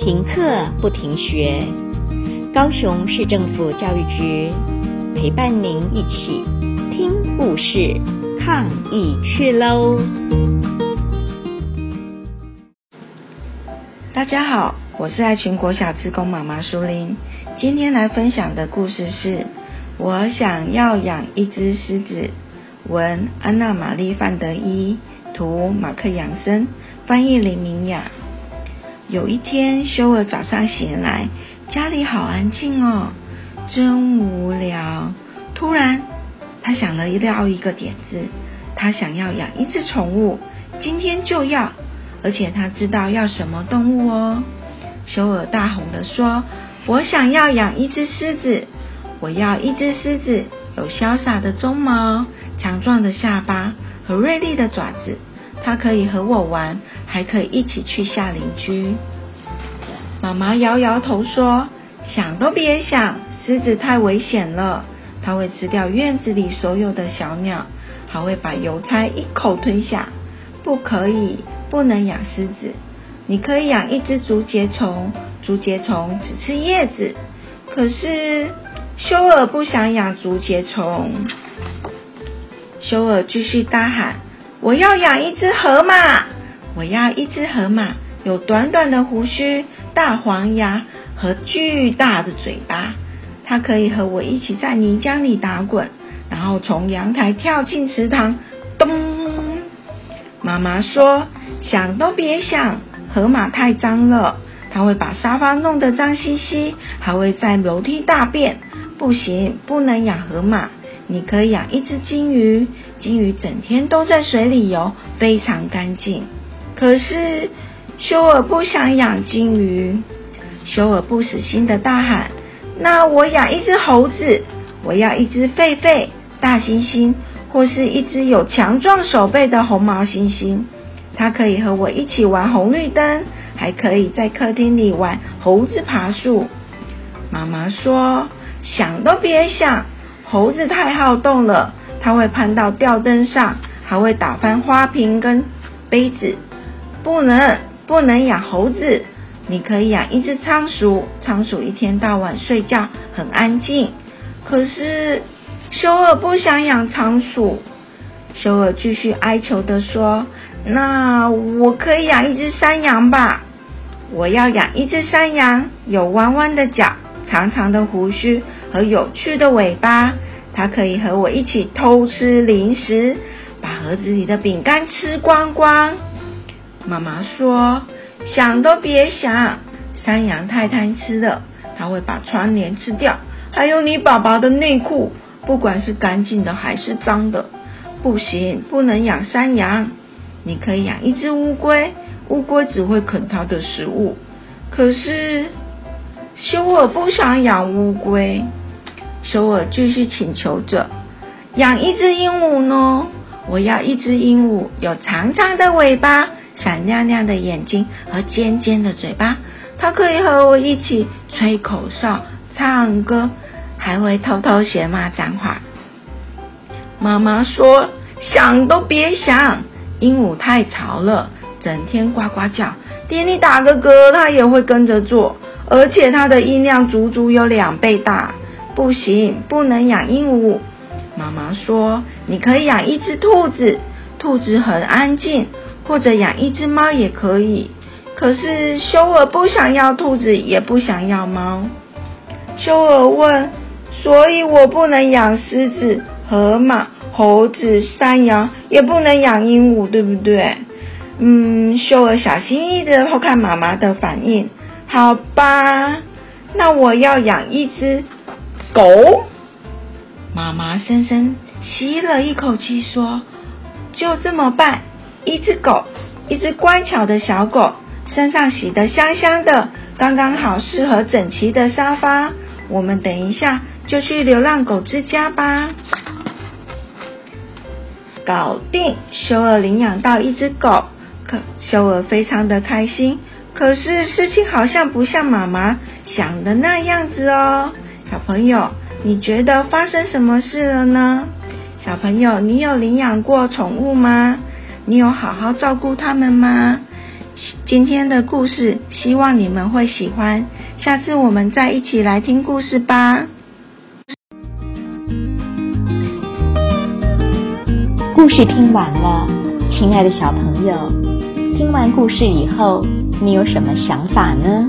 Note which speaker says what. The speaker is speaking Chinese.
Speaker 1: 停课不停学，高雄市政府教育局陪伴您一起听故事、抗疫去喽！
Speaker 2: 大家好，我是爱群国小志工妈妈淑铃，今天来分享的故事是：我想要养一只狮子。文安娜玛丽范德伊，图马克养生，翻译林明雅。有一天，修尔早上醒来，家里好安静哦，真无聊。突然，他想了一料一个点子，他想要养一只宠物，今天就要，而且他知道要什么动物哦。修尔大吼地说：“我想要养一只狮子，我要一只狮子，有潇洒的鬃毛，强壮的下巴和锐利的爪子。”他可以和我玩，还可以一起去吓邻居。妈妈摇摇头说：“想都别想，狮子太危险了，它会吃掉院子里所有的小鸟，还会把邮差一口吞下。不可以，不能养狮子。你可以养一只竹节虫，竹节虫只吃叶子。可是，修尔不想养竹节虫。”修尔继续大喊。我要养一只河马，我要一只河马，有短短的胡须、大黄牙和巨大的嘴巴。它可以和我一起在泥浆里打滚，然后从阳台跳进池塘。咚！妈妈说：“想都别想，河马太脏了，它会把沙发弄得脏兮兮，还会在楼梯大便。不行，不能养河马。”你可以养一只金鱼，金鱼整天都在水里游，非常干净。可是修尔不想养金鱼，修尔不死心的大喊：“那我养一只猴子，我要一只狒狒、大猩猩，或是一只有强壮手背的红毛猩猩。它可以和我一起玩红绿灯，还可以在客厅里玩猴子爬树。”妈妈说：“想都别想。”猴子太好动了，它会攀到吊灯上，还会打翻花瓶跟杯子。不能，不能养猴子。你可以养一只仓鼠，仓鼠一天到晚睡觉，很安静。可是，修尔不想养仓鼠。修尔继续哀求地说：“那我可以养一只山羊吧？我要养一只山羊，有弯弯的脚，长长的胡须。”和有趣的尾巴，它可以和我一起偷吃零食，把盒子里的饼干吃光光。妈妈说：“想都别想，山羊太贪吃了，它会把窗帘吃掉，还有你宝宝的内裤，不管是干净的还是脏的。不行，不能养山羊。你可以养一只乌龟，乌龟只会啃它的食物。可是修尔不想养乌龟。”修尔继续请求着：“养一只鹦鹉呢？我要一只鹦鹉，有长长的尾巴、闪亮亮的眼睛和尖尖的嘴巴。它可以和我一起吹口哨、唱歌，还会偷偷学骂脏话。”妈妈说：“想都别想，鹦鹉太吵了，整天呱呱叫，连你打个嗝，它也会跟着做，而且它的音量足足有两倍大。”不行，不能养鹦鹉。妈妈说：“你可以养一只兔子，兔子很安静，或者养一只猫也可以。”可是修尔不想要兔子，也不想要猫。修尔问：“所以我不能养狮子、河马、猴子、山羊，也不能养鹦鹉，对不对？”嗯，修尔小心翼翼地偷看妈妈的反应。好吧，那我要养一只。狗，妈妈深深吸了一口气，说：“就这么办，一只狗，一只乖巧的小狗，身上洗得香香的，刚刚好适合整齐的沙发。我们等一下就去流浪狗之家吧。”搞定，修尔领养到一只狗，可修尔非常的开心。可是事情好像不像妈妈想的那样子哦。小朋友，你觉得发生什么事了呢？小朋友，你有领养过宠物吗？你有好好照顾它们吗？今天的故事，希望你们会喜欢。下次我们再一起来听故事吧。
Speaker 1: 故事听完了，亲爱的小朋友，听完故事以后，你有什么想法呢？